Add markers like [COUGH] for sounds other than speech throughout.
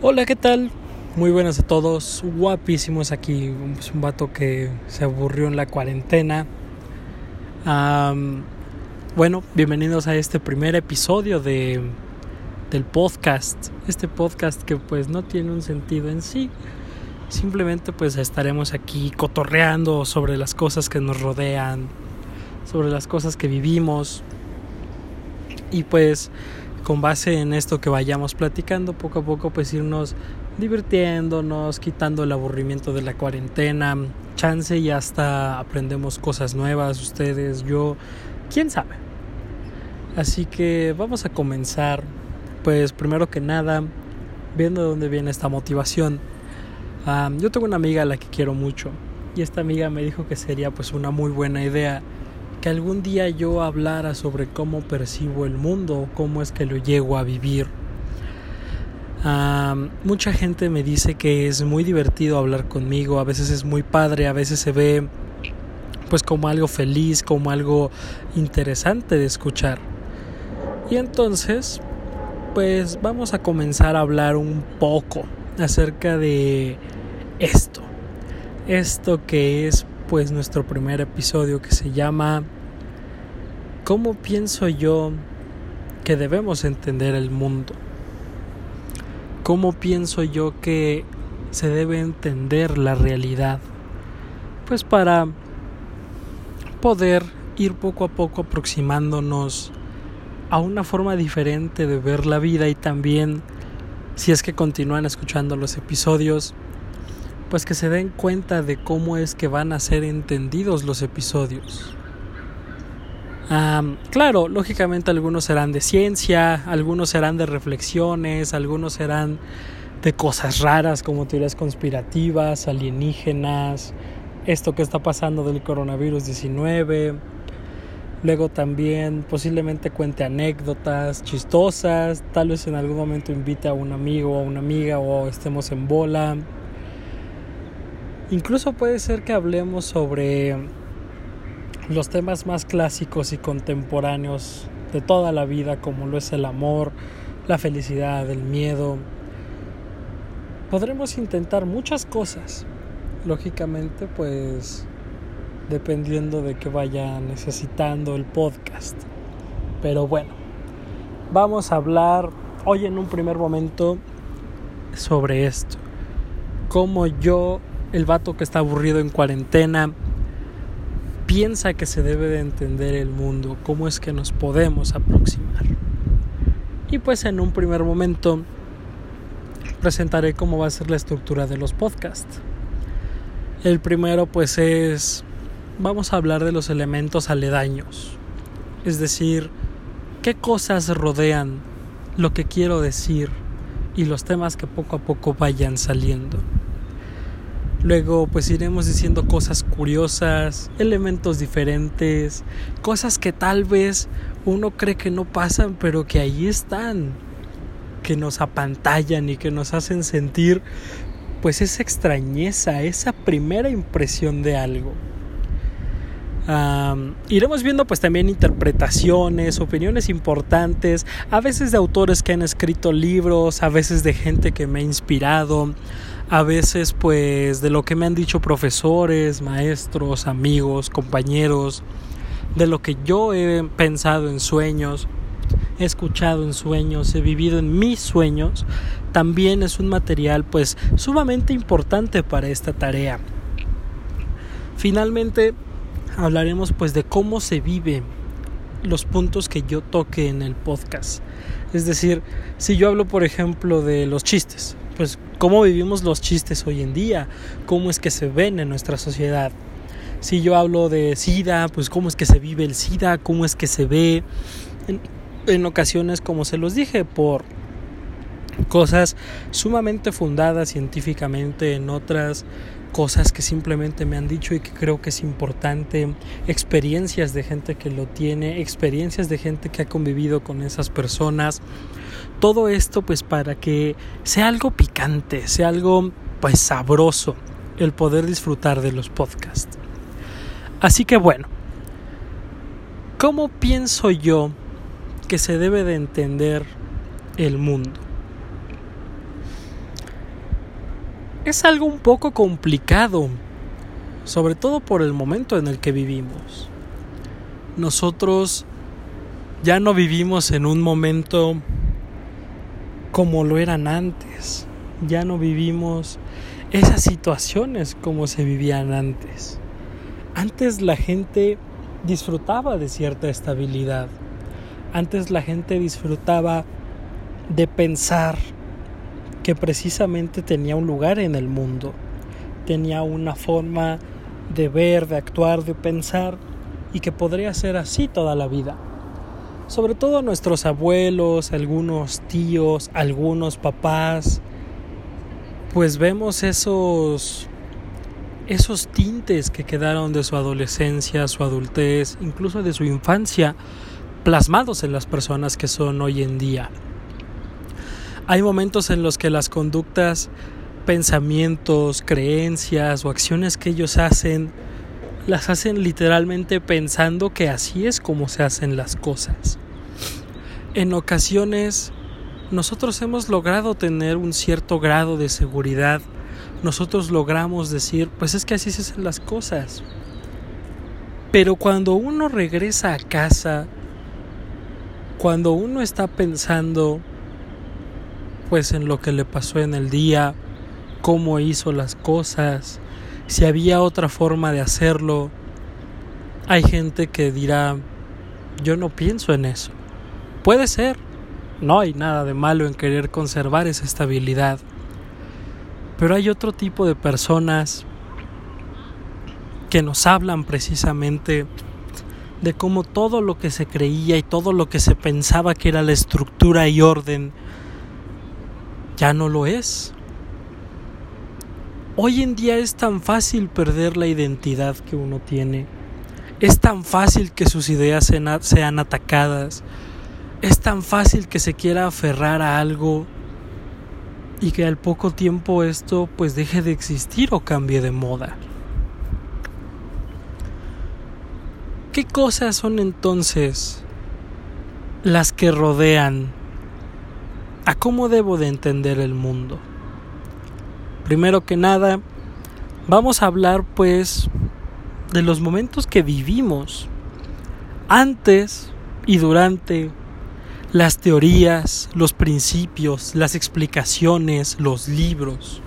Hola, ¿qué tal? Muy buenas a todos, guapísimos aquí, es un vato que se aburrió en la cuarentena. bueno, bienvenidos a este primer episodio de, del podcast, este podcast que pues no tiene un sentido en sí, simplemente pues estaremos aquí cotorreando sobre las cosas que nos rodean, sobre las cosas que vivimos y pues con base en esto que vayamos platicando, poco a poco pues irnos divirtiéndonos, quitando el aburrimiento de la cuarentena, chance y hasta aprendemos cosas nuevas, ustedes, yo, quién sabe. Así que vamos a comenzar, pues primero que nada, viendo de dónde viene esta motivación. yo tengo una amiga a la que quiero mucho y esta amiga me dijo que sería pues una muy buena idea que algún día yo hablara sobre cómo percibo el mundo, cómo es que lo llego a vivir. mucha gente me dice que es muy divertido hablar conmigo, a veces es muy padre, a veces se ve pues como algo feliz, como algo interesante de escuchar. Y entonces, pues vamos a comenzar a hablar un poco acerca de esto. Esto que es pues nuestro primer episodio que se llama ¿Cómo pienso yo que debemos entender el mundo? ¿Cómo pienso yo que se debe entender la realidad? Pues para poder ir poco a poco aproximándonos a una forma diferente de ver la vida y también si es que continúan escuchando los episodios pues que se den cuenta de cómo es que van a ser entendidos los episodios. Claro, lógicamente algunos serán de ciencia, algunos serán de reflexiones, algunos serán de cosas raras como teorías conspirativas, alienígenas, esto que está pasando del coronavirus 19. Luego también posiblemente cuente anécdotas chistosas, tal vez en algún momento invite a un amigo o a una amiga o estemos en bola. Incluso puede ser que hablemos sobre los temas más clásicos y contemporáneos de toda la vida, como lo es el amor, la felicidad, el miedo. Podremos intentar muchas cosas, lógicamente, pues dependiendo de que vaya necesitando el podcast. Pero bueno, vamos a hablar hoy en un primer momento sobre esto. Cómo yo el vato que está aburrido en cuarentena piensa que se debe de entender el mundo, cómo es que nos podemos aproximar. Y pues en un primer momento presentaré cómo va a ser la estructura de los podcasts. El primero pues es, vamos a hablar de los elementos aledaños, es decir, qué cosas rodean lo que quiero decir y los temas que poco a poco vayan saliendo. Luego pues iremos diciendo cosas curiosas, elementos diferentes, cosas que tal vez uno cree que no pasan, pero que ahí están, que nos apantallan y que nos hacen sentir pues esa extrañeza, esa primera impresión de algo. Iremos viendo pues también interpretaciones, opiniones importantes, a veces de autores que han escrito libros, a veces de gente que me ha inspirado, a veces pues de lo que me han dicho profesores, maestros, amigos, compañeros, de lo que yo he pensado en sueños, he escuchado en sueños, he vivido en mis sueños, también es un material pues sumamente importante para esta tarea. Finalmente hablaremos pues de cómo se vive los puntos que yo toque en el podcast. Es decir, si yo hablo por ejemplo de los chistes, pues cómo vivimos los chistes hoy en día, cómo es que se ven en nuestra sociedad. Si yo hablo de SIDA, pues cómo es que se vive el SIDA, cómo es que se ve en, ocasiones, como se los dije, por cosas sumamente fundadas científicamente, en otras cosas que simplemente me han dicho y que creo que es importante, experiencias de gente que lo tiene, experiencias de gente que ha convivido con esas personas, todo esto pues para que sea algo picante, sea algo pues sabroso el poder disfrutar de los podcasts. Así que bueno, ¿cómo pienso yo que se debe de entender el mundo? Es algo un poco complicado, sobre todo por el momento en el que vivimos. Nosotros ya no vivimos en un momento como lo eran antes, ya no vivimos esas situaciones como se vivían antes. Antes la gente disfrutaba de cierta estabilidad, antes la gente disfrutaba de pensar que precisamente tenía un lugar en el mundo, tenía una forma de ver, de actuar, de pensar y que podría ser así toda la vida. Sobre todo nuestros abuelos, algunos tíos, algunos papás, pues vemos esos esos tintes que quedaron de su adolescencia, su adultez, incluso de su infancia, plasmados en las personas que son hoy en día. Hay momentos en los que las conductas, pensamientos, creencias o acciones que ellos hacen, las hacen literalmente pensando que así es como se hacen las cosas. En ocasiones nosotros hemos logrado tener un cierto grado de seguridad, nosotros logramos decir, pues es que así se hacen las cosas. Pero cuando uno regresa a casa, cuando uno está pensando pues en lo que le pasó en el día, cómo hizo las cosas, si había otra forma de hacerlo. Hay gente que dirá, yo no pienso en eso. Puede ser, no hay nada de malo en querer conservar esa estabilidad. Pero hay otro tipo de personas que nos hablan precisamente de cómo todo lo que se creía y todo lo que se pensaba que era la estructura y orden ya no lo es. Hoy en día es tan fácil perder la identidad que uno tiene. Es tan fácil que sus ideas sean atacadas. Es tan fácil que se quiera aferrar a algo y que al poco tiempo esto pues deje de existir o cambie de moda. ¿Qué cosas son entonces las que rodean a cómo debo de entender el mundo. Primero que nada, vamos a hablar pues de los momentos que vivimos antes y durante las teorías, los principios, las explicaciones, los libros.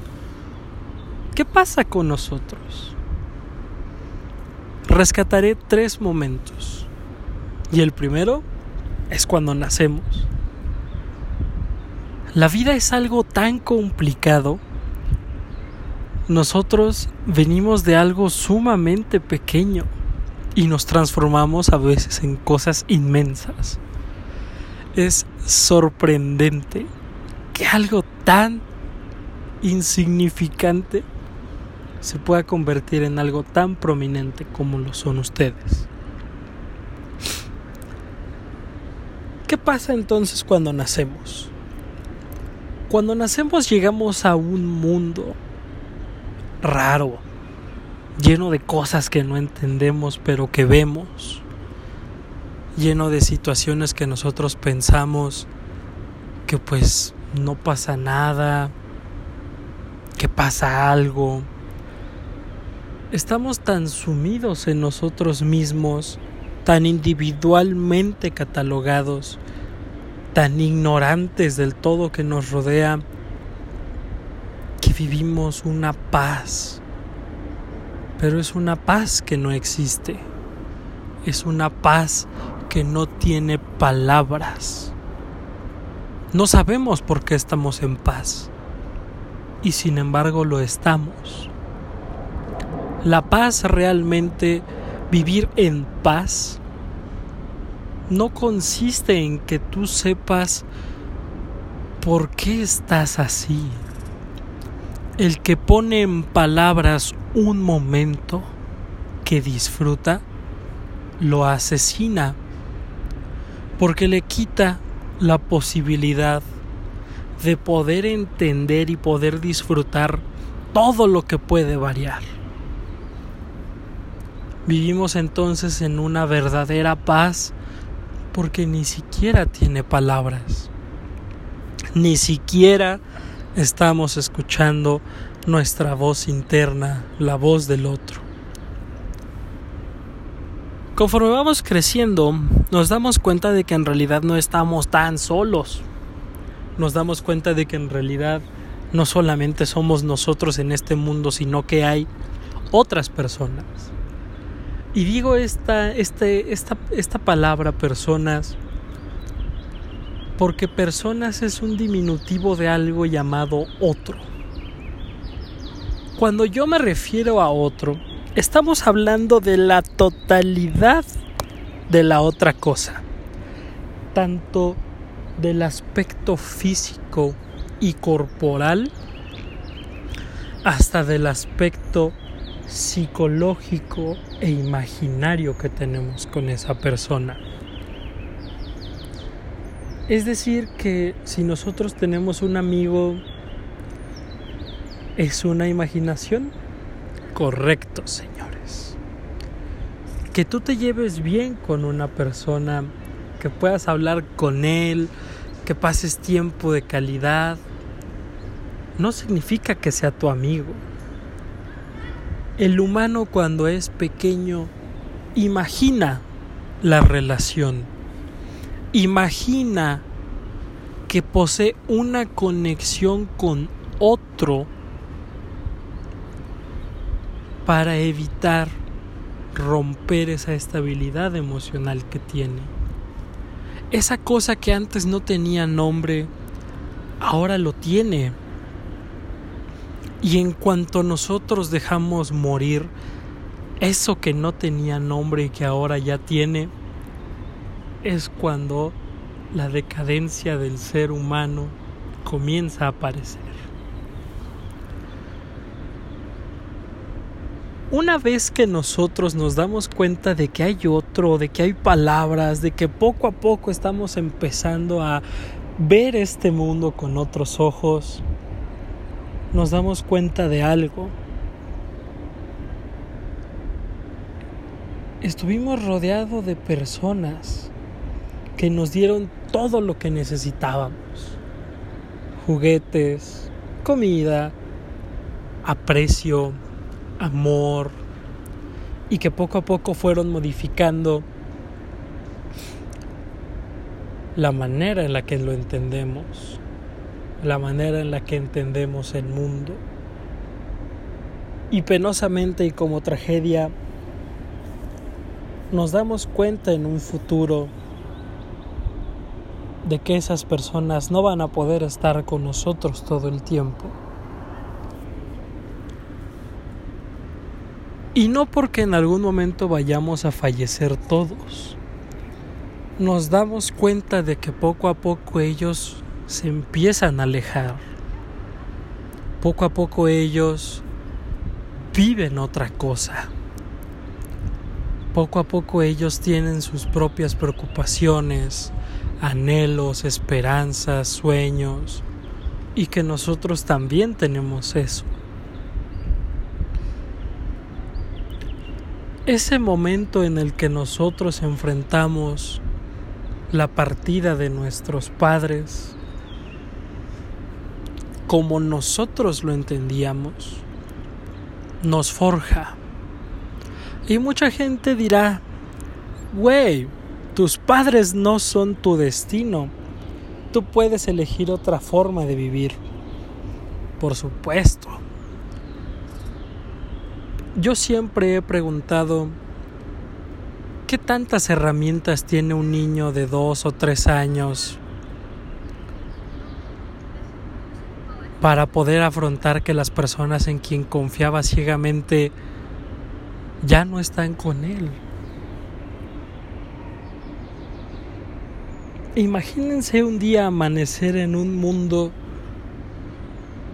¿Qué pasa con nosotros? Rescataré tres momentos. Y el primero es cuando nacemos. La vida es algo tan complicado. Nosotros venimos de algo sumamente pequeño y nos transformamos a veces en cosas inmensas. Es sorprendente que algo tan insignificante se pueda convertir en algo tan prominente como lo son ustedes. ¿Qué pasa entonces cuando nacemos? Cuando nacemos llegamos a un mundo raro, lleno de cosas que no entendemos pero que vemos, lleno de situaciones que nosotros pensamos que pues no pasa nada, que pasa algo. Estamos tan sumidos en nosotros mismos, tan individualmente catalogados, tan ignorantes del todo que nos rodea, que vivimos una paz, pero es una paz que no existe, es una paz que no tiene palabras. No sabemos por qué estamos en paz y sin embargo lo estamos. La paz realmente, vivir en paz, no consiste en que tú sepas por qué estás así. El que pone en palabras un momento que disfruta, lo asesina, porque le quita la posibilidad de poder entender y poder disfrutar todo lo que puede variar. Vivimos entonces en una verdadera paz porque ni siquiera tiene palabras. Ni siquiera estamos escuchando nuestra voz interna, la voz del otro. Conforme vamos creciendo, nos damos cuenta de que en realidad no estamos tan solos. Nos damos cuenta de que en realidad no solamente somos nosotros en este mundo, sino que hay otras personas. Y digo esta, este, esta, esta palabra personas porque personas es un diminutivo de algo llamado otro. Cuando yo me refiero a otro, estamos hablando de la totalidad de la otra cosa, tanto del aspecto físico y corporal hasta del aspecto psicológico e imaginario que tenemos con esa persona. Es decir, que si nosotros tenemos un amigo, ¿es una imaginación? Correcto, señores. Que tú te lleves bien con una persona, que puedas hablar con él, que pases tiempo de calidad, no significa que sea tu amigo. El humano cuando es pequeño imagina la relación, imagina que posee una conexión con otro para evitar romper esa estabilidad emocional que tiene. Esa cosa que antes no tenía nombre, ahora lo tiene. Y en cuanto nosotros dejamos morir eso que no tenía nombre y que ahora ya tiene, es cuando la decadencia del ser humano comienza a aparecer. Una vez que nosotros nos damos cuenta de que hay otro, de que hay palabras, de que poco a poco estamos empezando a ver este mundo con otros ojos, nos damos cuenta de algo. Estuvimos rodeados de personas que nos dieron todo lo que necesitábamos. Juguetes, comida, aprecio, amor, y que poco a poco fueron modificando la manera en la que lo entendemos la manera en la que entendemos el mundo. Y penosamente y como tragedia, nos damos cuenta en un futuro de que esas personas no van a poder estar con nosotros todo el tiempo. Y no porque en algún momento vayamos a fallecer todos. Nos damos cuenta de que poco a poco ellos se empiezan a alejar. Poco a poco ellos viven otra cosa. Poco a poco ellos tienen sus propias preocupaciones, anhelos, esperanzas, sueños, y que nosotros también tenemos eso. Ese momento en el que nosotros enfrentamos la partida de nuestros padres, como nosotros lo entendíamos, nos forja. Y mucha gente dirá, güey, tus padres no son tu destino. Tú puedes elegir otra forma de vivir. Por supuesto. Yo siempre he preguntado, ¿qué tantas herramientas tiene un niño de dos o tres años para poder afrontar que las personas en quien confiaba ciegamente ya no están con él. Imagínense un día amanecer en un mundo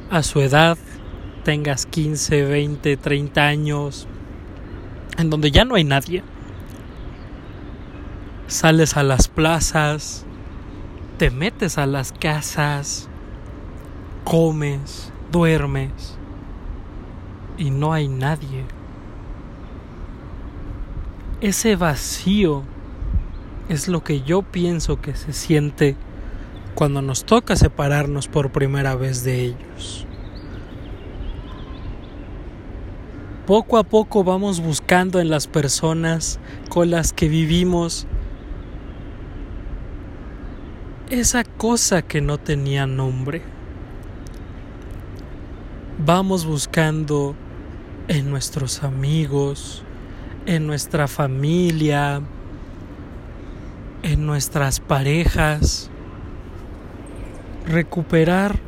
a su edad, tengas 15, 20, 30 años, en donde ya no hay nadie. Sales a las plazas, te metes a las casas, comes, duermes y no hay nadie. Ese vacío es lo que yo pienso que se siente cuando nos toca separarnos por primera vez de ellos. Poco a poco vamos buscando en las personas con las que vivimos esa cosa que no tenía nombre. Vamos buscando en nuestros amigos, en nuestra familia, en nuestras parejas, recuperar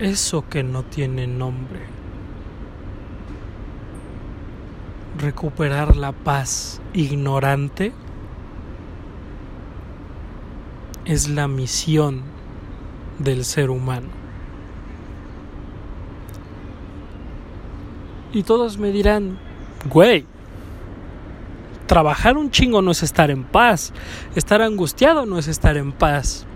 eso que no tiene nombre, recuperar la paz ignorante es la misión del ser humano. Y todos me dirán, güey, trabajar un chingo no es estar en paz, estar angustiado no es estar en paz.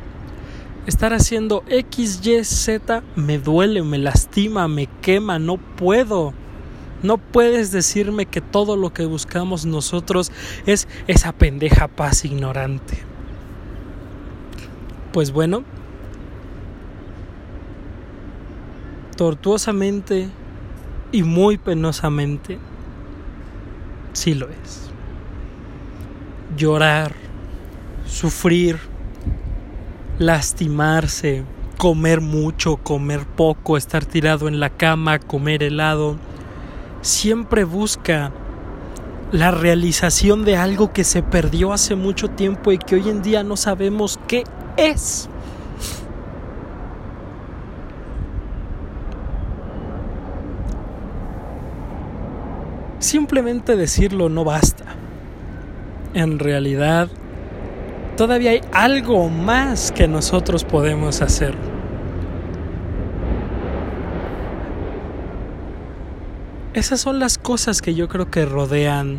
Estar haciendo X, Y, Z me duele, me lastima, me quema, no puedo. No puedes decirme que todo lo que buscamos nosotros es esa pendeja paz ignorante. Pues bueno, tortuosamente y muy penosamente, sí lo es. Llorar, sufrir, lastimarse, comer mucho, comer poco, estar tirado en la cama, comer helado, siempre busca la realización de algo que se perdió hace mucho tiempo y que hoy en día no sabemos qué es. Simplemente decirlo no basta. En realidad, todavía hay algo más que nosotros podemos hacer. Esas son las cosas que yo creo que rodean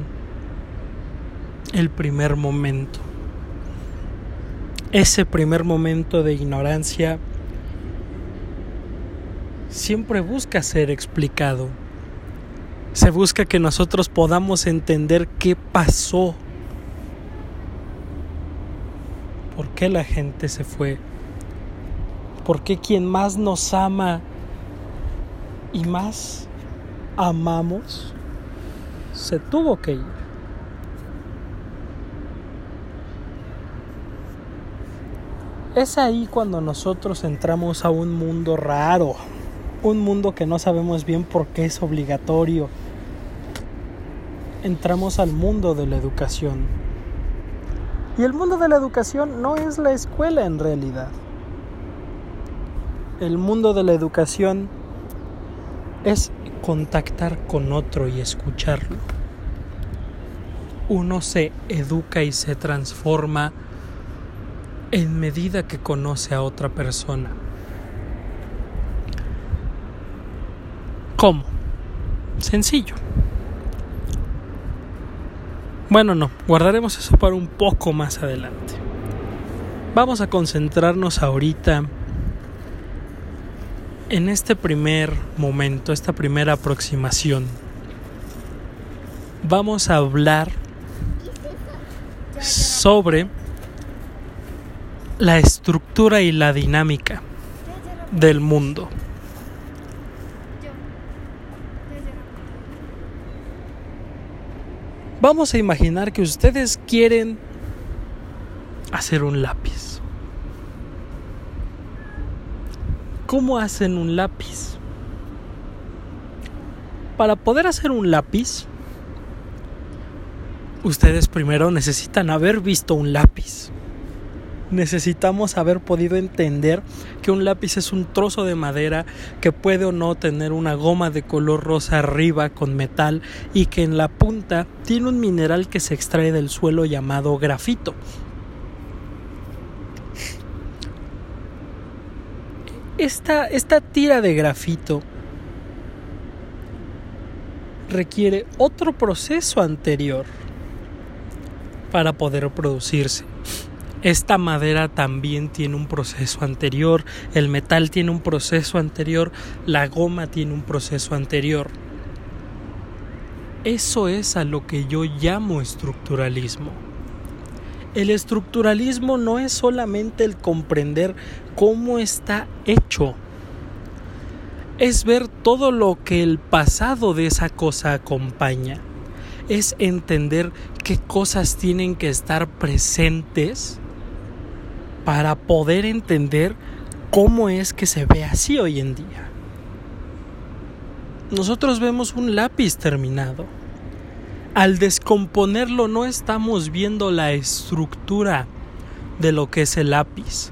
el primer momento ese primer momento de ignorancia siempre busca ser explicado. Se busca que nosotros podamos entender qué pasó. ¿Por qué la gente se fue? ¿Por qué quien más nos ama y más amamos se tuvo que ir? Es ahí cuando nosotros entramos a un mundo raro, un mundo que no sabemos bien por qué es obligatorio. Entramos al mundo de la educación. Y el mundo de la educación no es la escuela en realidad. El mundo de la educación es contactar con otro y escucharlo. Uno se educa y se transforma en medida que conoce a otra persona. ¿Cómo? Sencillo. Bueno, no, guardaremos eso para un poco más adelante. Vamos a concentrarnos ahorita en este primer momento, esta primera aproximación. Vamos a hablar sobre la estructura y la dinámica del mundo. Vamos a imaginar que ustedes quieren hacer un lápiz. ¿Cómo hacen un lápiz? Para poder hacer un lápiz, ustedes primero necesitan haber visto un lápiz necesitamos haber podido entender que un lápiz es un trozo de madera que puede o no tener una goma de color rosa arriba con metal y que en la punta tiene un mineral que se extrae del suelo llamado grafito. Esta, esta tira de grafito requiere otro proceso anterior para poder producirse. Esta madera también tiene un proceso anterior, el metal tiene un proceso anterior, la goma tiene un proceso anterior. Eso es a lo que yo llamo estructuralismo. El estructuralismo no es solamente el comprender cómo está hecho. es ver todo lo que el pasado de esa cosa acompaña. Es entender qué cosas tienen que estar presentes para poder entender cómo es que se ve así hoy en día. Nosotros vemos un lápiz terminado. Al descomponerlo no estamos viendo la estructura de lo que es el lápiz.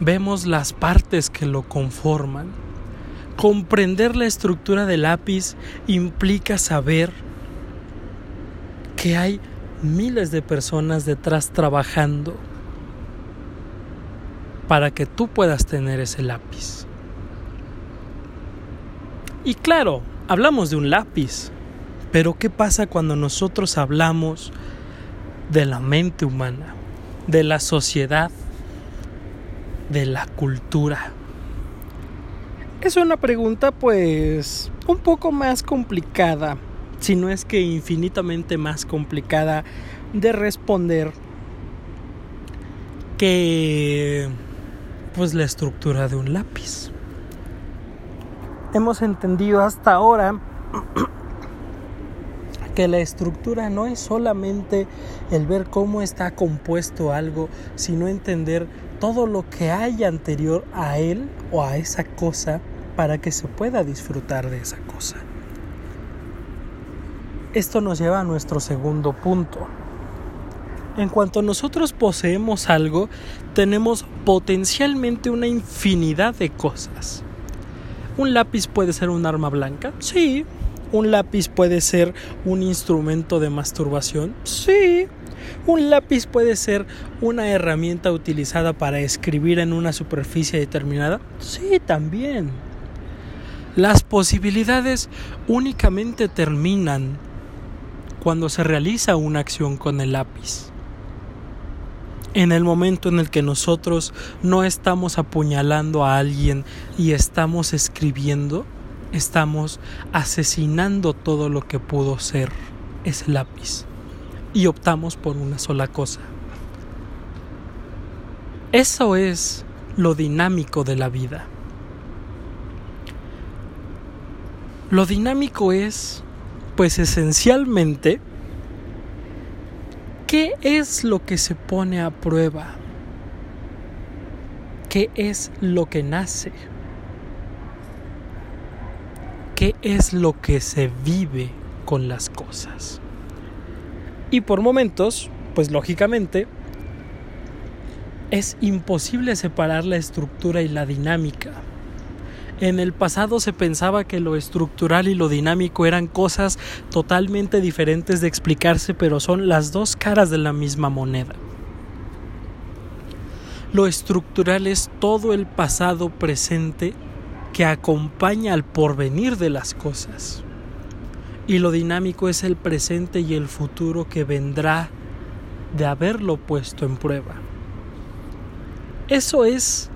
Vemos las partes que lo conforman. Comprender la estructura del lápiz implica saber que hay miles de personas detrás trabajando para que tú puedas tener ese lápiz. Y claro, hablamos de un lápiz, pero ¿qué pasa cuando nosotros hablamos de la mente humana, de la sociedad, de la cultura? Es una pregunta pues un poco más complicada, si no es que infinitamente más complicada de responder que pues la estructura de un lápiz. Hemos entendido hasta ahora que la estructura no es solamente el ver cómo está compuesto algo, sino entender todo lo que hay anterior a él o a esa cosa para que se pueda disfrutar de esa cosa. Esto nos lleva a nuestro segundo punto, en cuanto nosotros poseemos algo, tenemos potencialmente una infinidad de cosas. ¿Un lápiz puede ser un arma blanca? Sí. ¿Un lápiz puede ser un instrumento de masturbación? Sí. ¿Un lápiz puede ser una herramienta utilizada para escribir en una superficie determinada? Sí, también. Las posibilidades únicamente terminan cuando se realiza una acción con el lápiz en el momento en el que nosotros no estamos apuñalando a alguien y estamos escribiendo, estamos asesinando todo lo que pudo ser ese lápiz y optamos por una sola cosa. Eso es lo dinámico de la vida. Lo dinámico es, pues esencialmente, ¿Qué es lo que se pone a prueba? ¿Qué es lo que nace? ¿Qué es lo que se vive con las cosas? Y por momentos, pues lógicamente, es imposible separar la estructura y la dinámica. En el pasado se pensaba que lo estructural y lo dinámico eran cosas totalmente diferentes de explicarse, pero son las dos caras de la misma moneda. Lo estructural es todo el pasado presente que acompaña al porvenir de las cosas. Y lo dinámico es el presente y el futuro que vendrá de haberlo puesto en prueba. Eso es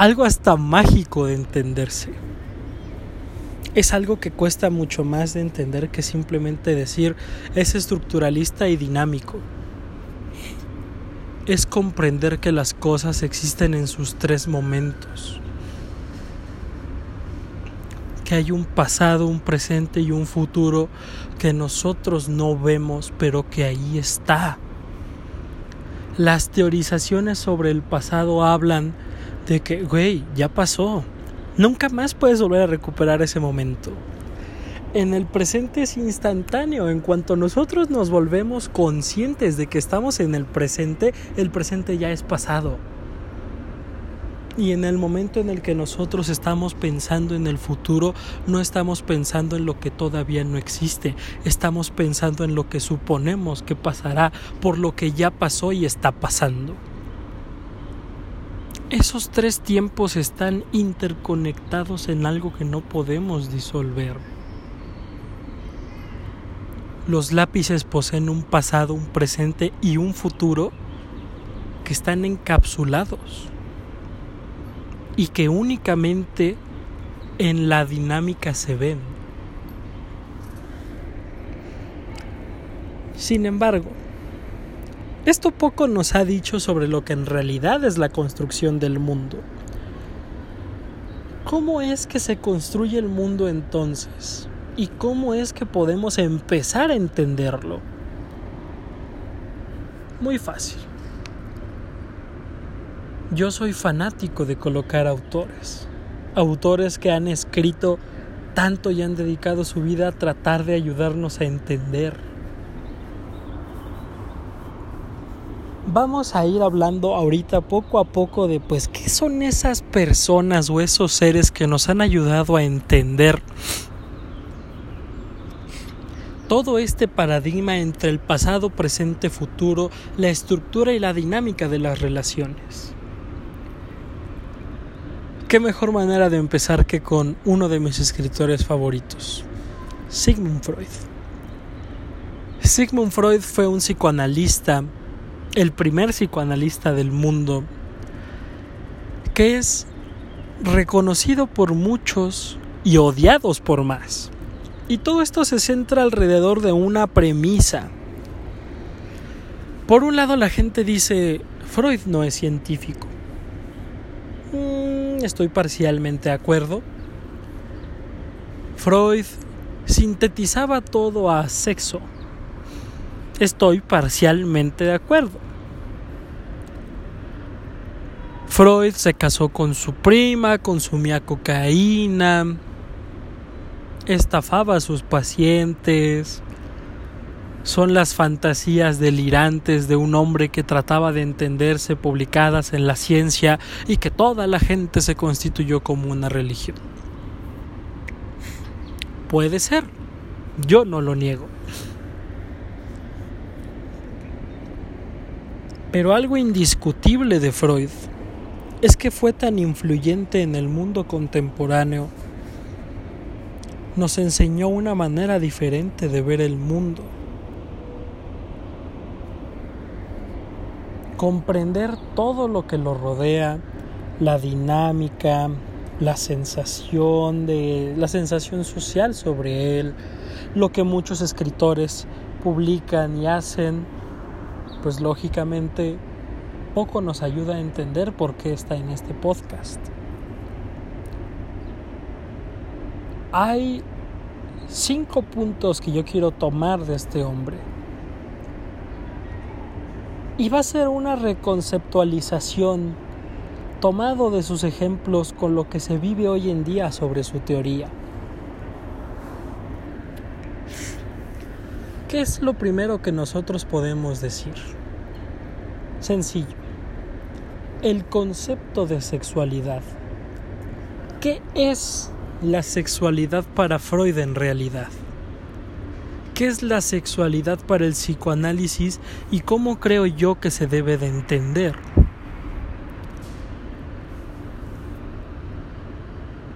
algo hasta mágico de entenderse. Es algo que cuesta mucho más de entender que simplemente decir es estructuralista y dinámico. Es comprender que las cosas existen en sus tres momentos. Que hay un pasado, un presente y un futuro que nosotros no vemos, pero que ahí está. Las teorizaciones sobre el pasado hablan de que, güey, ya pasó. Nunca más puedes volver a recuperar ese momento. En el presente es instantáneo. En cuanto nosotros nos volvemos conscientes de que estamos en el presente, el presente ya es pasado. Y en el momento en el que nosotros estamos pensando en el futuro, no estamos pensando en lo que todavía no existe, estamos pensando en lo que suponemos que pasará por lo que ya pasó y está pasando. Esos tres tiempos están interconectados en algo que no podemos disolver. Los lápices poseen un pasado, un presente y un futuro que están encapsulados y que únicamente en la dinámica se ven. Sin embargo, esto poco nos ha dicho sobre lo que en realidad es la construcción del mundo. ¿Cómo es que se construye el mundo entonces? ¿Y cómo es que podemos empezar a entenderlo? Muy fácil. Yo soy fanático de colocar autores. Autores que han escrito tanto y han dedicado su vida a tratar de ayudarnos a entender. Vamos a ir hablando ahorita poco a poco de pues qué son esas personas o esos seres que nos han ayudado a entender todo este paradigma entre el pasado, presente, futuro, la estructura y la dinámica de las relaciones. ¿Qué mejor manera de empezar que con uno de mis escritores favoritos, Sigmund Freud? Sigmund Freud fue un psicoanalista, el primer psicoanalista del mundo, que es reconocido por muchos y odiados por más. Y todo esto se centra alrededor de una premisa. Por un lado la gente dice, Freud no es científico. Mm, estoy parcialmente de acuerdo. Freud sintetizaba todo a sexo. Estoy parcialmente de acuerdo. Freud se casó con su prima, consumía cocaína, estafaba a sus pacientes. Son las fantasías delirantes de un hombre que trataba de entenderse publicadas en la ciencia y que toda la gente se constituyó como una religión. Puede ser, yo no lo niego. Pero algo indiscutible de Freud es que fue tan influyente en el mundo contemporáneo nos enseñó una manera diferente de ver el mundo. Comprender todo lo que lo rodea, la dinámica, la sensación de la sensación social sobre él, lo que muchos escritores publican y hacen, pues lógicamente poco nos ayuda a entender por qué está en este podcast. Hay cinco puntos que yo quiero tomar de este hombre. Y va a ser una reconceptualización tomado de sus ejemplos con lo que se vive hoy en día sobre su teoría. ¿Qué es lo primero que nosotros podemos decir? Sencillo. El concepto de sexualidad. ¿Qué es la sexualidad para Freud en realidad? ¿Qué es la sexualidad para el psicoanálisis y cómo creo yo que se debe de entender?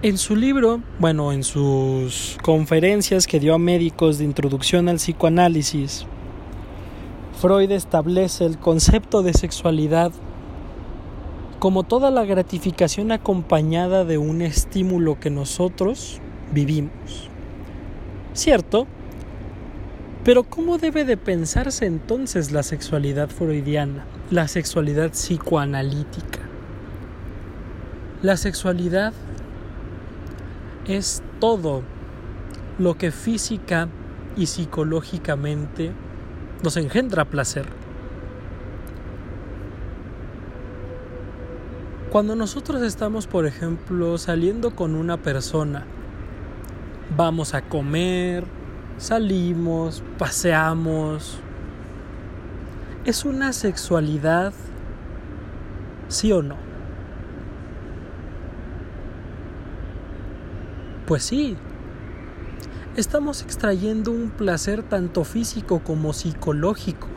En su libro, bueno, en sus conferencias que dio a médicos de introducción al psicoanálisis, Freud establece el concepto de sexualidad como toda la gratificación acompañada de un estímulo que nosotros vivimos. ¿Cierto? Pero ¿cómo debe de pensarse entonces la sexualidad freudiana, la sexualidad psicoanalítica? La sexualidad es todo lo que física y psicológicamente nos engendra placer. Cuando nosotros estamos, por ejemplo, saliendo con una persona, vamos a comer, salimos, paseamos, ¿es una sexualidad? ¿Sí o no? Pues sí, estamos extrayendo un placer tanto físico como psicológico.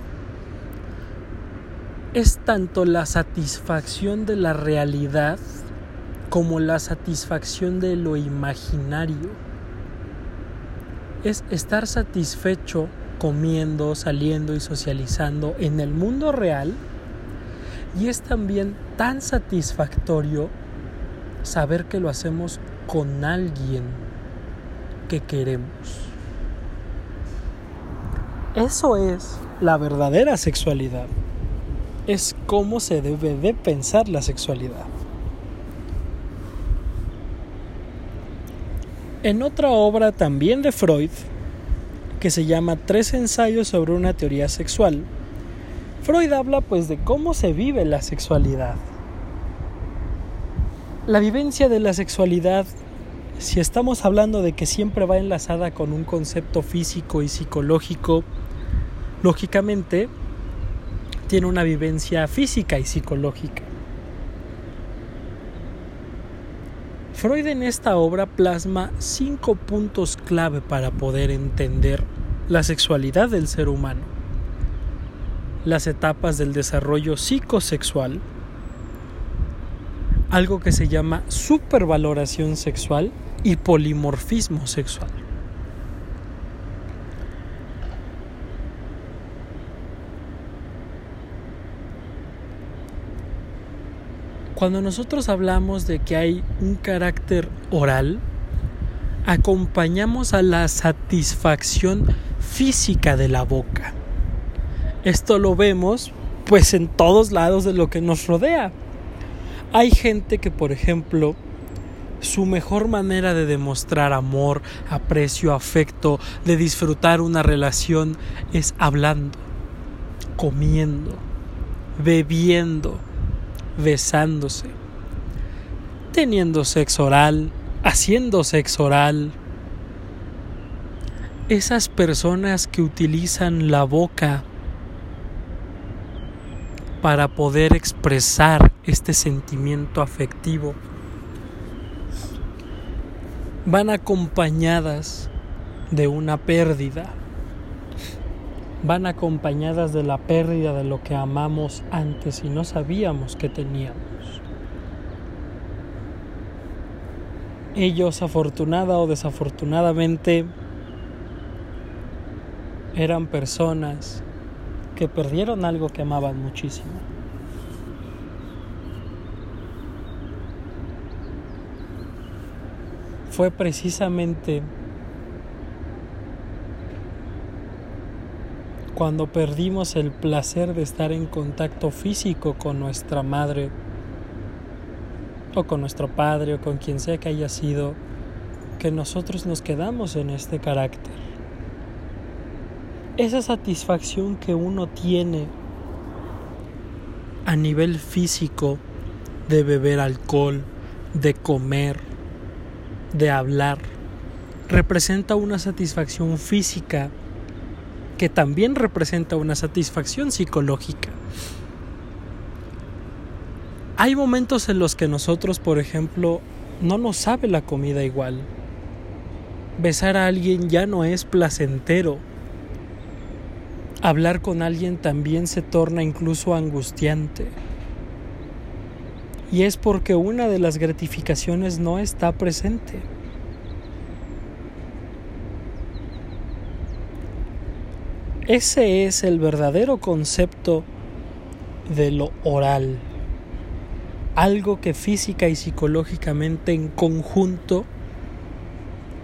Es tanto la satisfacción de la realidad como la satisfacción de lo imaginario. Es estar satisfecho comiendo, saliendo y socializando en el mundo real. Y es también tan satisfactorio saber que lo hacemos con alguien que queremos. Eso es la verdadera sexualidad es cómo se debe de pensar la sexualidad. En otra obra también de Freud, que se llama Tres ensayos sobre una teoría sexual, Freud habla pues de cómo se vive la sexualidad. La vivencia de la sexualidad, si estamos hablando de que siempre va enlazada con un concepto físico y psicológico, lógicamente tiene una vivencia física y psicológica. Freud en esta obra plasma cinco puntos clave para poder entender la sexualidad del ser humano, las etapas del desarrollo psicosexual, algo que se llama supervaloración sexual y polimorfismo sexual. Cuando nosotros hablamos de que hay un carácter oral, acompañamos a la satisfacción física de la boca. Esto lo vemos pues en todos lados de lo que nos rodea. Hay gente que, por ejemplo, su mejor manera de demostrar amor, aprecio, afecto, de disfrutar una relación es hablando, comiendo, bebiendo, besándose, teniendo sexo oral, haciendo sexo oral. Esas personas que utilizan la boca para poder expresar este sentimiento afectivo van acompañadas de una pérdida van acompañadas de la pérdida de lo que amamos antes y no sabíamos que teníamos. Ellos afortunada o desafortunadamente eran personas que perdieron algo que amaban muchísimo. Fue precisamente cuando perdimos el placer de estar en contacto físico con nuestra madre o con nuestro padre o con quien sea que haya sido, que nosotros nos quedamos en este carácter. Esa satisfacción que uno tiene a nivel físico de beber alcohol, de comer, de hablar, representa una satisfacción física que también representa una satisfacción psicológica. Hay momentos en los que nosotros, por ejemplo, no nos sabe la comida igual. Besar a alguien ya no es placentero. Hablar con alguien también se torna incluso angustiante. Y es porque una de las gratificaciones no está presente. Ese es el verdadero concepto de lo oral. Algo que física y psicológicamente en conjunto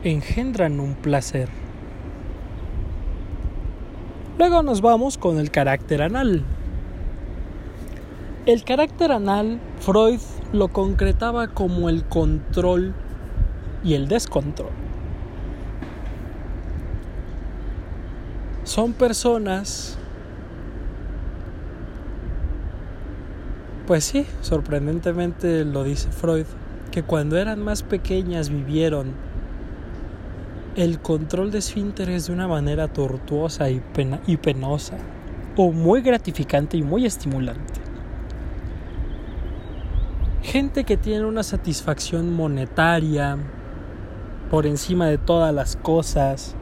engendran un placer. Luego nos vamos con el carácter anal. El carácter anal, Freud lo concretaba como el control y el descontrol. son personas, pues sí, sorprendentemente lo dice Freud, que cuando eran más pequeñas vivieron el control de esfínteres de una manera tortuosa y, y penosa, o muy gratificante y muy estimulante. Gente que tiene una satisfacción monetaria por encima de todas las cosas,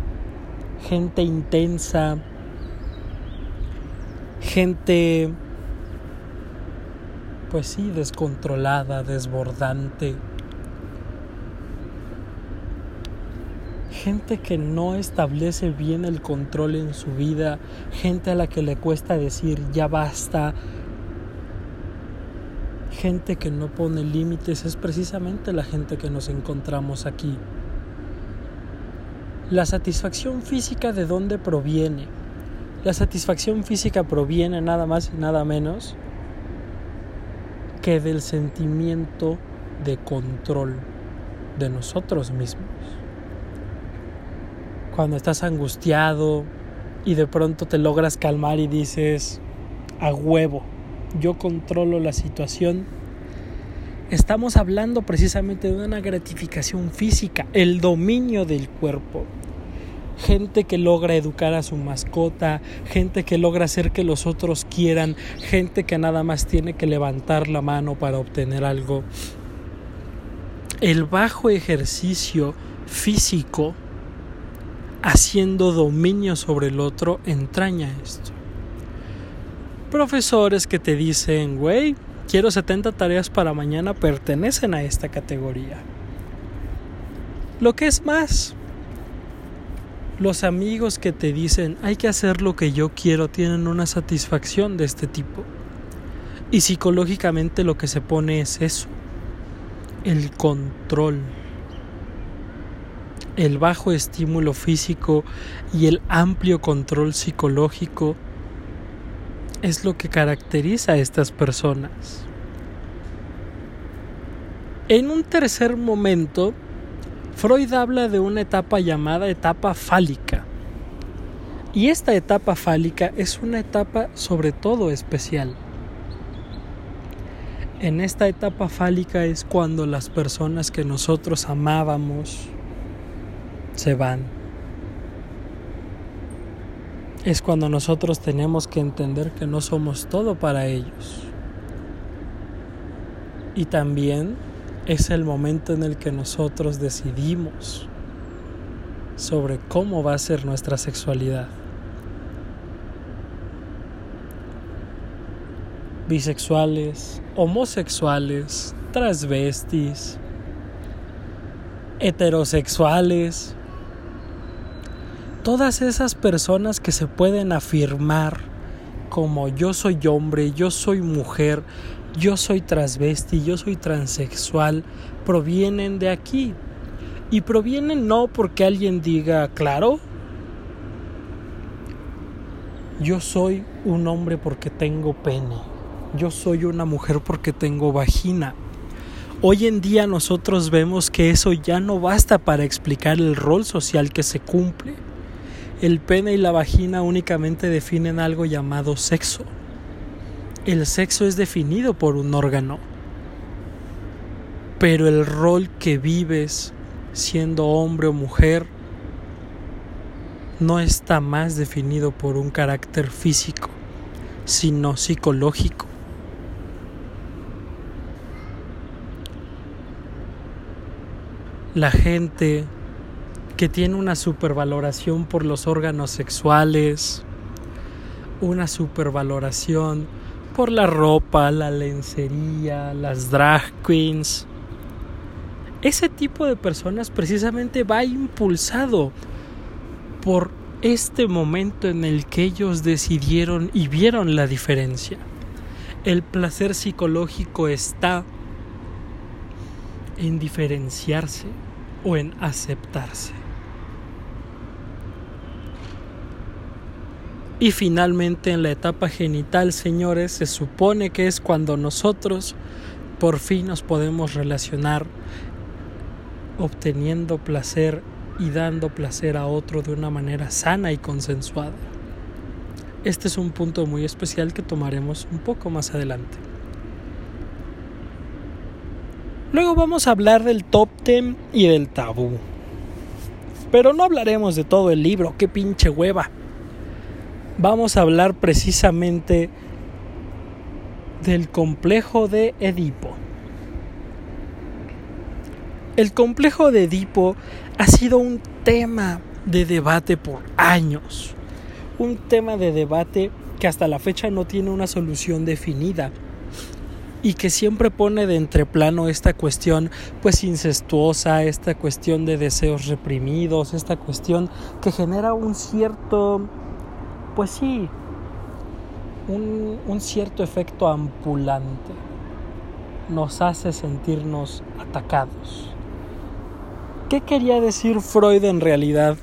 gente intensa, gente, pues sí, descontrolada, desbordante. Gente que no establece bien el control en su vida, gente a la que le cuesta decir ya basta, gente que no pone límites, es precisamente la gente que nos encontramos aquí. La satisfacción física de dónde proviene? La satisfacción física proviene nada más y nada menos que del sentimiento de control de nosotros mismos. Cuando estás angustiado y de pronto te logras calmar y dices, a huevo, yo controlo la situación. Estamos hablando precisamente de una gratificación física, el dominio del cuerpo. Gente que logra educar a su mascota, gente que logra hacer que los otros quieran, gente que nada más tiene que levantar la mano para obtener algo. El bajo ejercicio físico haciendo dominio sobre el otro entraña esto. Profesores que te dicen, güey, quiero 70 tareas para mañana, pertenecen a esta categoría. Lo que es más, los amigos que te dicen, hay que hacer lo que yo quiero, tienen una satisfacción de este tipo. Y psicológicamente lo que se pone es eso, el control el bajo estímulo físico y el amplio control psicológico es lo que caracteriza a estas personas. En un tercer momento, Freud habla de una etapa llamada etapa fálica. Y esta etapa fálica es una etapa sobre todo especial. En esta etapa fálica es cuando las personas que nosotros amábamos, se van. Es cuando nosotros tenemos que entender que no somos todo para ellos. Y también es el momento en el que nosotros decidimos sobre cómo va a ser nuestra sexualidad. Bisexuales, homosexuales, transvestis, heterosexuales, todas esas personas que se pueden afirmar como yo soy hombre, yo soy mujer, yo soy transvesti, yo soy transexual, provienen de aquí. Y provienen no porque alguien diga, claro, yo soy un hombre porque tengo pene, yo soy una mujer porque tengo vagina. Hoy en día nosotros vemos que eso ya no basta para explicar el rol social que se cumple el pene y la vagina únicamente definen algo llamado sexo. El sexo es definido por un órgano, pero el rol que vives siendo hombre o mujer no está más definido por un carácter físico, sino psicológico. La gente que tiene una supervaloración por los órganos sexuales, una supervaloración por la ropa, la lencería, las drag queens. Ese tipo de personas precisamente va impulsado por este momento en el que ellos decidieron y vieron la diferencia. El placer psicológico está en diferenciarse o en aceptarse. Y finalmente en la etapa genital, señores, se supone que es cuando nosotros por fin nos podemos relacionar obteniendo placer y dando placer a otro de una manera sana y consensuada. Este es un punto muy especial que tomaremos un poco más adelante. Luego vamos a hablar del top 10 y del tabú. Pero no hablaremos de todo el libro, qué pinche hueva vamos a hablar precisamente del complejo de Edipo. El complejo de Edipo ha sido un tema de debate por años, un tema de debate que hasta la fecha no tiene una solución definida y que siempre pone de entreplano esta cuestión pues incestuosa, esta cuestión de deseos reprimidos, esta cuestión que genera un cierto pues sí, un, cierto efecto ampulante nos hace sentirnos atacados. ¿Qué quería decir Freud en realidad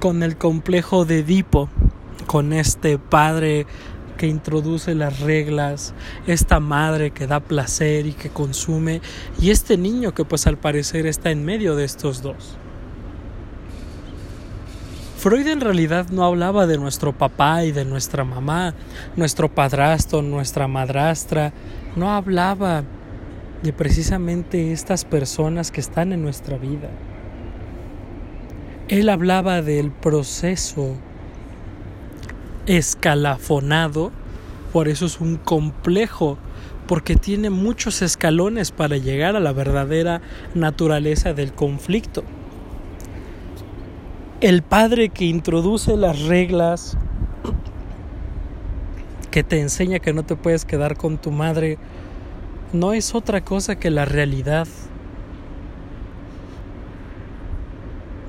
con el complejo de Edipo, con este padre que introduce las reglas, esta madre que da placer y que consume, y este niño que pues al parecer está en medio de estos dos? Freud en realidad no hablaba de nuestro papá y de nuestra mamá, nuestro padrastro, nuestra madrastra, no hablaba de precisamente estas personas que están en nuestra vida. Él hablaba del proceso escalafonado, por eso es un complejo, porque tiene muchos escalones para llegar a la verdadera naturaleza del conflicto. El padre que introduce las reglas, que te enseña que no te puedes quedar con tu madre, no es otra cosa que la realidad.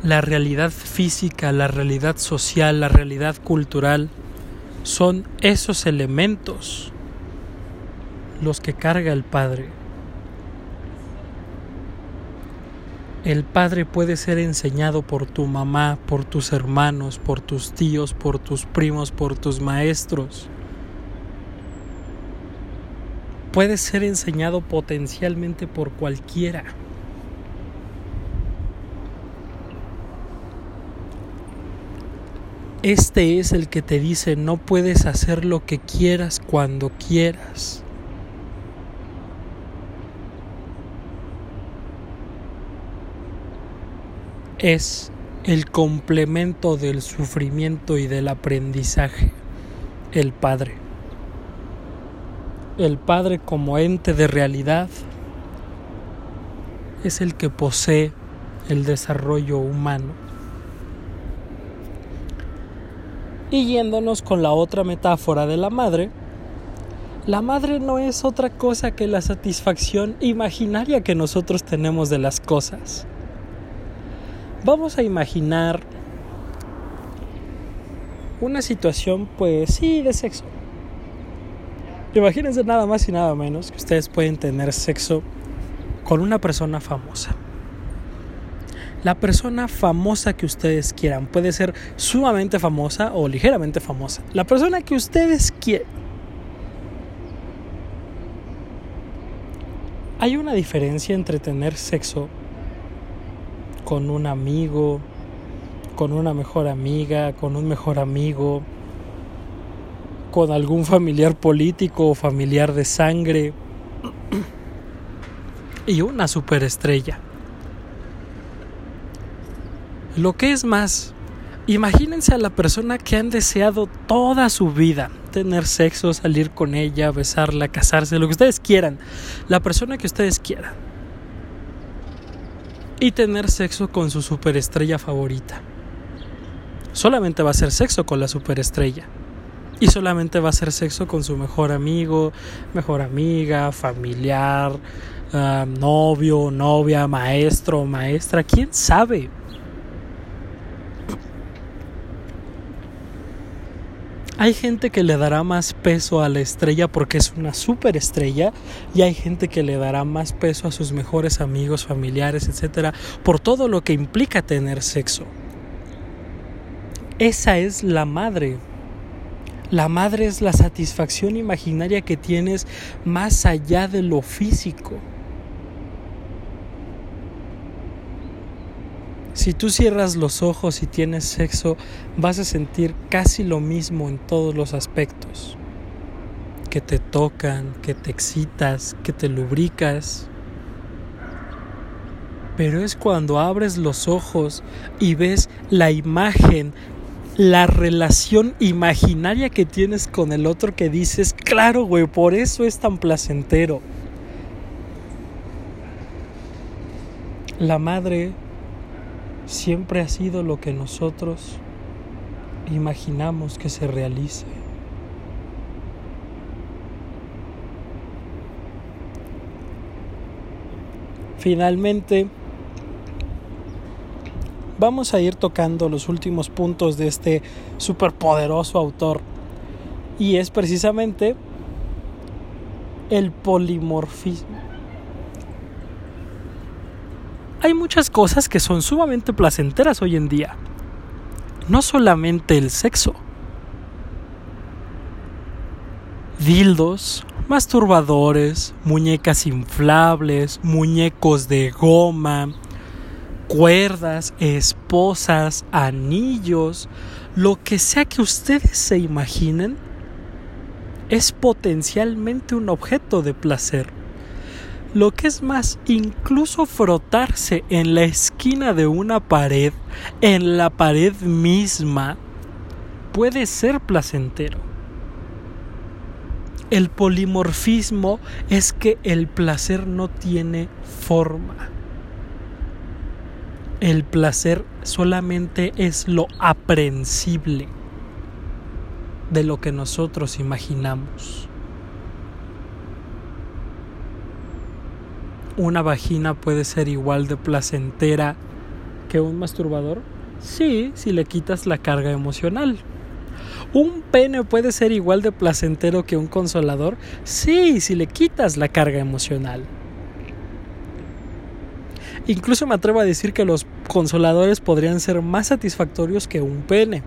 La realidad física, la realidad social, la realidad cultural son esos elementos los que carga el Padre. El Padre puede ser enseñado por tu mamá, por tus hermanos, por tus tíos, por tus primos, por tus maestros. Puede ser enseñado potencialmente por cualquiera. Este es el que te dice no puedes hacer lo que quieras cuando quieras. Es el complemento del sufrimiento y del aprendizaje, el Padre. El Padre como ente de realidad es el que posee el desarrollo humano. Y yéndonos con la otra metáfora de la madre, la madre no es otra cosa que la satisfacción imaginaria que nosotros tenemos de las cosas. Vamos a imaginar una situación, pues sí, de sexo. Imagínense nada más y nada menos que ustedes pueden tener sexo con una persona famosa la persona famosa que ustedes quieran. Puede ser sumamente famosa o ligeramente famosa. La persona que ustedes quieran. Hay una diferencia entre tener sexo con un amigo, con una mejor amiga, con un mejor amigo, con algún familiar político o familiar de sangre [CLEARS THROAT] y una superestrella. Lo que es más, imagínense a la persona que han deseado toda su vida tener sexo, salir con ella, besarla, casarse, lo que ustedes quieran, la persona que ustedes quieran. Y tener sexo con su superestrella favorita. Solamente va a ser sexo con la superestrella. Y solamente va a ser sexo con su mejor amigo, mejor amiga, familiar, ah, novio, novia, maestro, maestra, quién sabe. Hay gente que le dará más peso a la estrella porque es una superestrella y hay gente que le dará más peso a sus mejores amigos, familiares, etcétera, por todo lo que implica tener sexo. Esa es la madre. La madre es la satisfacción imaginaria que tienes más allá de lo físico. Si tú cierras los ojos y tienes sexo, vas a sentir casi lo mismo en todos los aspectos. Que te tocan, que te excitas, que te lubricas. Pero es cuando abres los ojos y ves la imagen, la relación imaginaria que tienes con el otro que dices, claro, güey, por eso es tan placentero. La madre siempre ha sido lo que nosotros imaginamos que se realice. Finalmente, vamos a ir tocando los últimos puntos de este superpoderoso autor y es precisamente el polimorfismo hay muchas cosas que son sumamente placenteras hoy en día. No solamente el sexo. Dildos, masturbadores, muñecas inflables, muñecos de goma, cuerdas, esposas, anillos, lo que sea que ustedes se imaginen, es potencialmente un objeto de placer. Lo que es más, incluso frotarse en la esquina de una pared, en la pared misma, puede ser placentero. El polimorfismo es que el placer no tiene forma. El placer solamente es lo aprensible de lo que nosotros imaginamos. ¿Una vagina puede ser igual de placentera que un masturbador? Sí, si le quitas la carga emocional. ¿Un pene puede ser igual de placentero que un consolador? Sí, si le quitas la carga emocional. Incluso me atrevo a decir que los consoladores podrían ser más satisfactorios que un pene,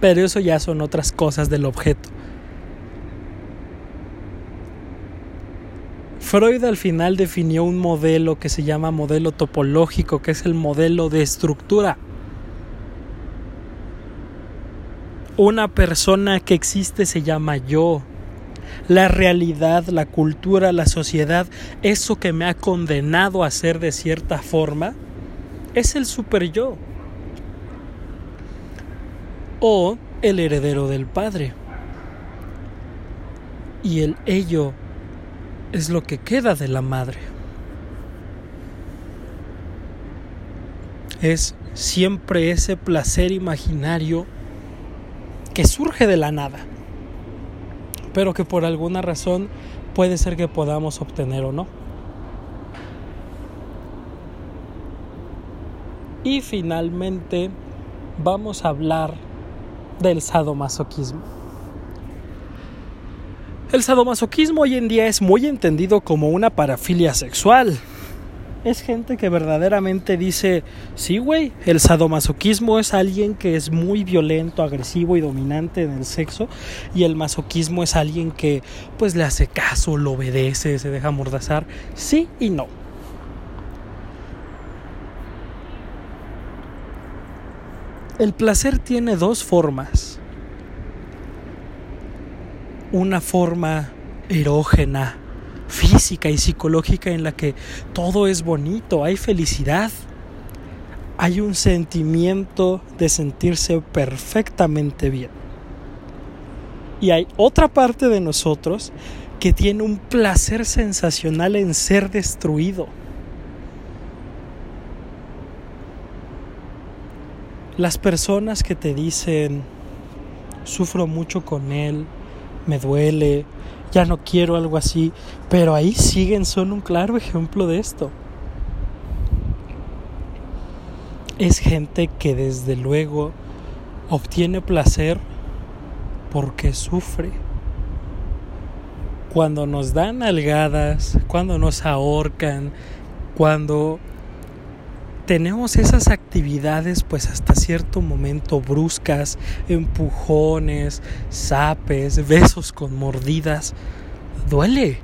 pero eso ya son otras cosas del objeto. Freud al final definió un modelo que se llama modelo topológico, que es el modelo de estructura. Una persona que existe se llama yo. La realidad, la cultura, la sociedad, eso que me ha condenado a ser de cierta forma, es el super yo. O el heredero del padre. Y el ello es lo que queda de la madre. Es siempre ese placer imaginario que surge de la nada, pero que por alguna razón puede ser que podamos obtener o no. Y finalmente vamos a hablar del sadomasoquismo. El sadomasoquismo hoy en día es muy entendido como una parafilia sexual. Es gente que verdaderamente dice, sí, güey, el sadomasoquismo es alguien que es muy violento, agresivo y dominante en el sexo, y el masoquismo es alguien que pues le hace caso, lo obedece, se deja mordazar. Sí y no. El placer tiene dos formas una forma erógena, física y psicológica en la que todo es bonito, hay felicidad, hay un sentimiento de sentirse perfectamente bien. Y hay otra parte de nosotros que tiene un placer sensacional en ser destruido. Las personas que te dicen, sufro mucho con él, me duele, ya no quiero algo así, pero ahí siguen, son un claro ejemplo de esto. Es gente que desde luego obtiene placer porque sufre. Cuando nos dan algadas, cuando nos ahorcan, cuando tenemos esas actividades pues hasta cierto momento bruscas, empujones, zapes, besos con mordidas, duele,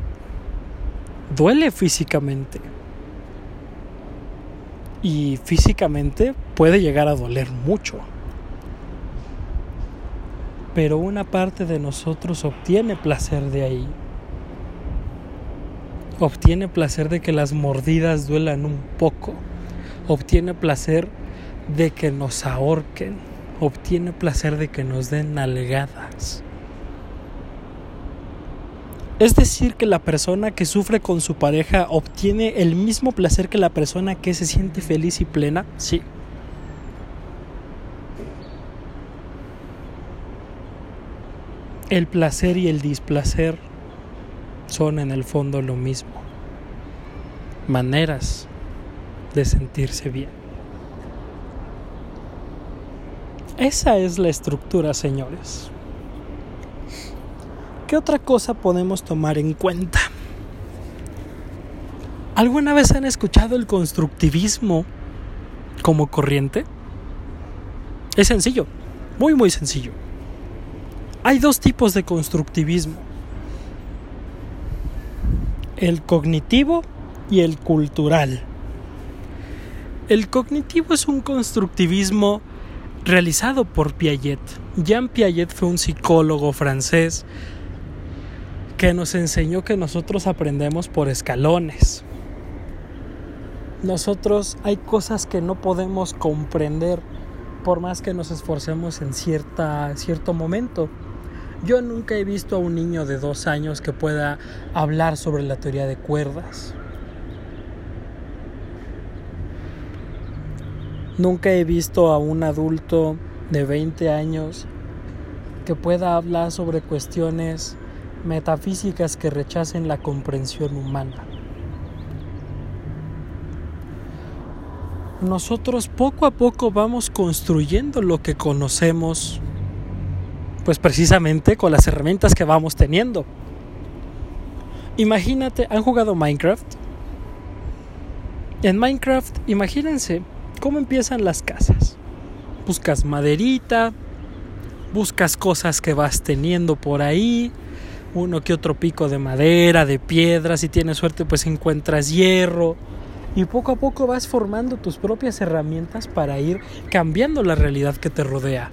duele físicamente. Y físicamente puede llegar a doler mucho. Pero una parte de nosotros obtiene placer de ahí. Obtiene placer de que las mordidas duelan un poco obtiene placer de que nos ahorquen, obtiene placer de que nos den nalgadas. Es decir, que la persona que sufre con su pareja obtiene el mismo placer que la persona que se siente feliz y plena. Sí. El placer y el displacer son en el fondo lo mismo. Maneras de sentirse bien. Esa es la estructura, señores. ¿Qué otra cosa podemos tomar en cuenta? ¿Alguna vez han escuchado el constructivismo como corriente? Es sencillo, muy muy sencillo. Hay dos tipos de constructivismo. El cognitivo y el cultural. El cognitivo es un constructivismo realizado por Piaget. Jean Piaget fue un psicólogo francés que nos enseñó que nosotros aprendemos por escalones. Nosotros hay cosas que no podemos comprender por más que nos esforcemos en cierta, cierto momento. Yo nunca he visto a un niño de dos años que pueda hablar sobre la teoría de cuerdas. Nunca he visto a un adulto de 20 años que pueda hablar sobre cuestiones metafísicas que rechacen la comprensión humana. Nosotros poco a poco vamos construyendo lo que conocemos, pues precisamente con las herramientas que vamos teniendo. Imagínate, ¿han jugado Minecraft? En Minecraft, imagínense cómo empiezan las casas. Buscas maderita, buscas cosas que vas teniendo por ahí, uno que otro pico de madera, de piedra, si tienes suerte pues encuentras hierro y poco a poco vas formando tus propias herramientas para ir cambiando la realidad que te rodea.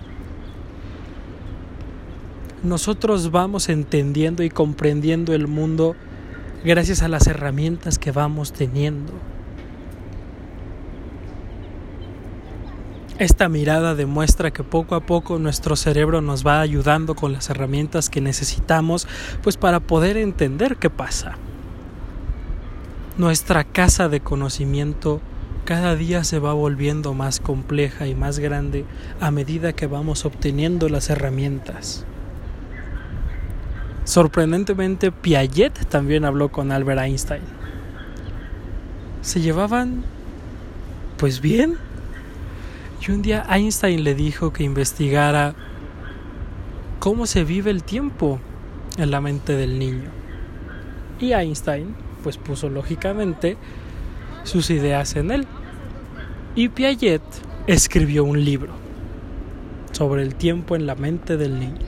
Nosotros vamos entendiendo y comprendiendo el mundo gracias a las herramientas que vamos teniendo. Esta mirada demuestra que poco a poco nuestro cerebro nos va ayudando con las herramientas que necesitamos pues para poder entender qué pasa. Nuestra casa de conocimiento cada día se va volviendo más compleja y más grande a medida que vamos obteniendo las herramientas. Sorprendentemente, Piaget también habló con Albert Einstein. Se llevaban, pues bien, y un día Einstein le dijo que investigara cómo se vive el tiempo en la mente del niño. Y Einstein pues puso lógicamente sus ideas en él. Y Piaget escribió un libro sobre el tiempo en la mente del niño.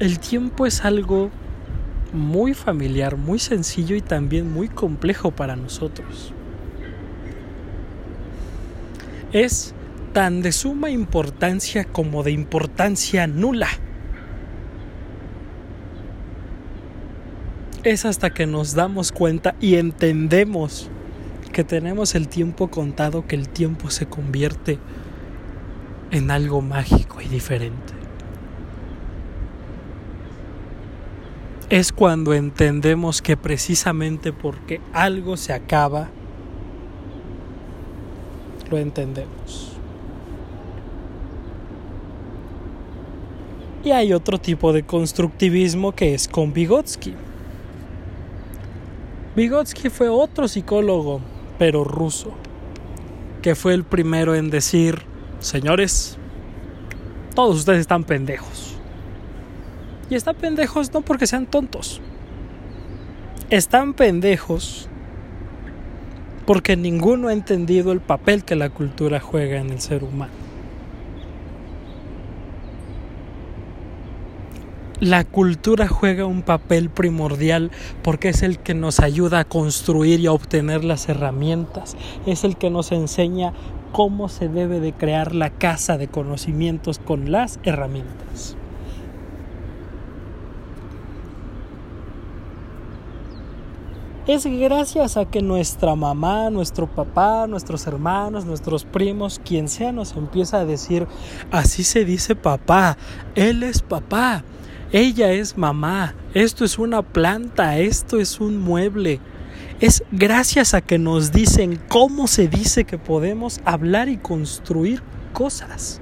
El tiempo es algo muy familiar, muy sencillo y también muy complejo para nosotros. Es tan de suma importancia como de importancia nula. Es hasta que nos damos cuenta y entendemos que tenemos el tiempo contado que el tiempo se convierte en algo mágico y diferente. Es cuando entendemos que precisamente porque algo se acaba, lo entendemos. Y hay otro tipo de constructivismo que es con Vygotsky. Vygotsky fue otro psicólogo, pero ruso, que fue el primero en decir, señores, todos ustedes están pendejos. Y están pendejos no porque sean tontos. Están pendejos porque ninguno ha entendido el papel que la cultura juega en el ser humano. La cultura juega un papel primordial porque es el que nos ayuda a construir y a obtener las herramientas, es el que nos enseña cómo se debe de crear la casa de conocimientos con las herramientas. Es gracias a que nuestra mamá, nuestro papá, nuestros hermanos, nuestros primos, quien sea, nos empieza a decir, así se dice papá, él es papá, ella es mamá, esto es una planta, esto es un mueble. Es gracias a que nos dicen cómo se dice que podemos hablar y construir cosas.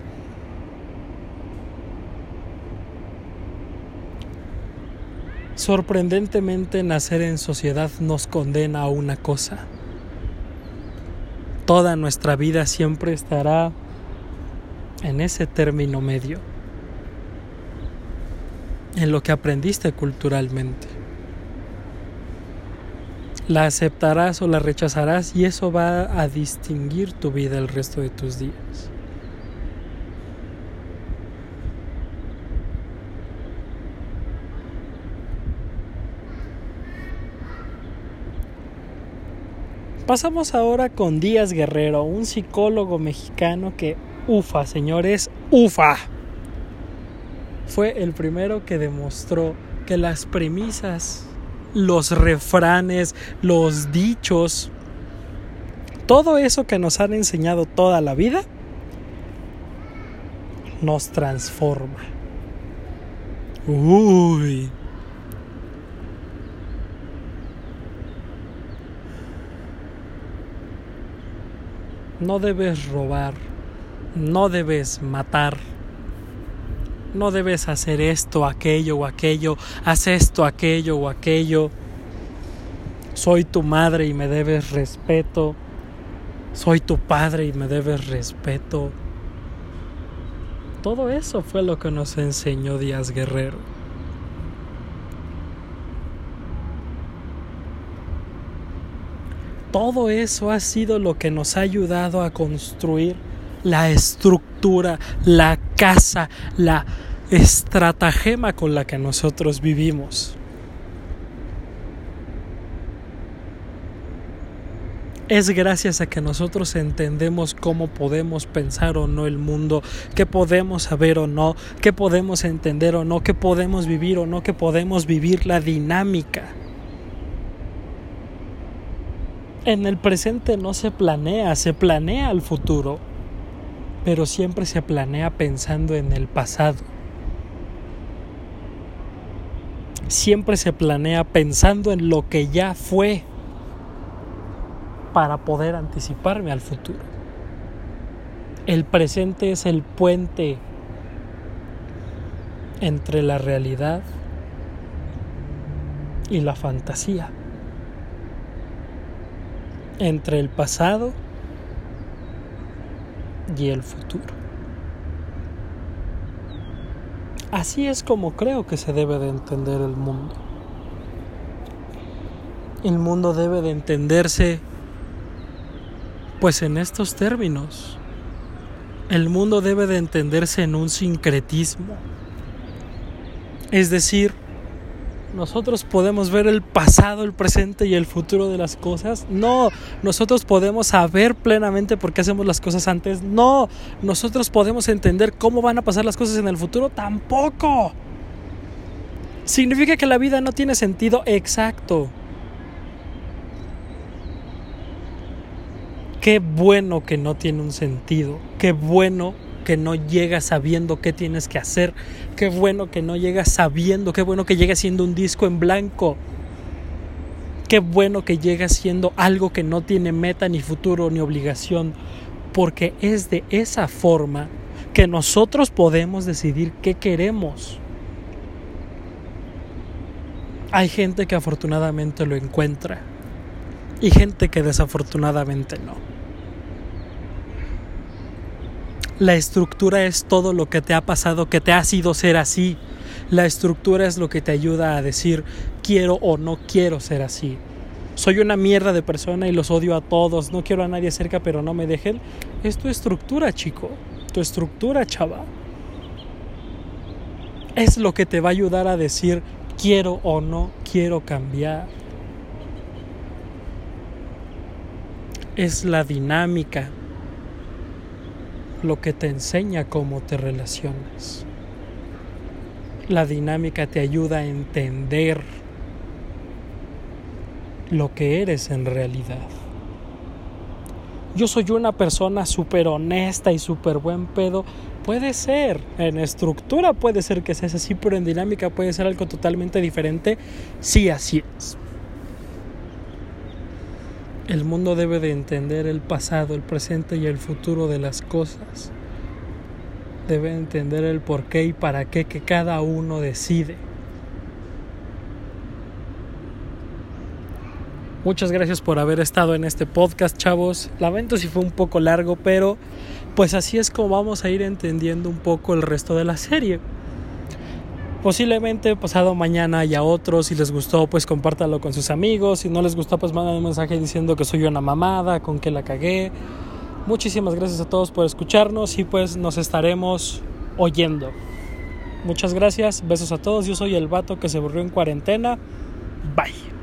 Sorprendentemente nacer en sociedad nos condena a una cosa. Toda nuestra vida siempre estará en ese término medio, en lo que aprendiste culturalmente. La aceptarás o la rechazarás y eso va a distinguir tu vida el resto de tus días. Pasamos ahora con Díaz Guerrero, un psicólogo mexicano que, ufa, señores, ufa. Fue el primero que demostró que las premisas, los refranes, los dichos, todo eso que nos han enseñado toda la vida, nos transforma. Uy. No debes robar, no debes matar, no debes hacer esto, aquello o aquello, haz esto, aquello o aquello. Soy tu madre y me debes respeto. Soy tu padre y me debes respeto. Todo eso fue lo que nos enseñó Díaz Guerrero. Todo eso ha sido lo que nos ha ayudado a construir la estructura, la casa, la estratagema con la que nosotros vivimos. Es gracias a que nosotros entendemos cómo podemos pensar o no el mundo, qué podemos saber o no, qué podemos entender o no, qué podemos vivir o no, qué podemos vivir la dinámica. En el presente no se planea, se planea el futuro, pero siempre se planea pensando en el pasado. Siempre se planea pensando en lo que ya fue para poder anticiparme al futuro. El presente es el puente entre la realidad y la fantasía, entre el pasado y el futuro. Así es como creo que se debe de entender el mundo. El mundo debe de entenderse pues en estos términos, el mundo debe de entenderse en un sincretismo. Es decir, nosotros podemos ver el pasado, el presente y el futuro de las cosas. No, nosotros podemos saber plenamente por qué hacemos las cosas antes. No, nosotros podemos entender cómo van a pasar las cosas en el futuro. Tampoco. Significa que la vida no tiene sentido exacto. Qué bueno que no tiene un sentido. Qué bueno que no llegas sabiendo qué tienes que hacer. Qué bueno que no llegas sabiendo. Qué bueno que llegas siendo un disco en blanco. Qué bueno que llegas siendo algo que no tiene meta ni futuro ni obligación. Porque es de esa forma que nosotros podemos decidir qué queremos. Hay gente que afortunadamente lo encuentra y gente que desafortunadamente no. La estructura es todo lo que te ha pasado, que te ha sido ser así. La estructura es lo que te ayuda a decir quiero o no quiero ser así. Soy una mierda de persona y los odio a todos, no quiero a nadie cerca pero no me dejen. Es tu estructura, chico. Tu estructura, chava. Es lo que te va a ayudar a decir quiero o no quiero cambiar. Es la dinámica lo que te enseña cómo te relacionas. La dinámica te ayuda a entender lo que eres en realidad. Yo soy una persona súper honesta y súper buen pedo. Puede ser, en estructura puede ser que seas así, pero en dinámica puede ser algo totalmente diferente. Sí, así es. El mundo debe de entender el pasado, el presente y el futuro de las cosas. Debe entender el por qué y para qué que cada uno decide. Muchas gracias por haber estado en este podcast, chavos. Lamento si fue un poco largo, pero pues así es como vamos a ir entendiendo un poco el resto de la serie. Posiblemente pasado mañana haya otro. Si les gustó, pues compártalo con sus amigos. Si no les gustó, pues manden un mensaje diciendo que soy una mamada, con que la cagué. Muchísimas gracias a todos por escucharnos y pues nos estaremos oyendo. Muchas gracias, besos a todos. Yo soy el vato que se aburrió en cuarentena. Bye.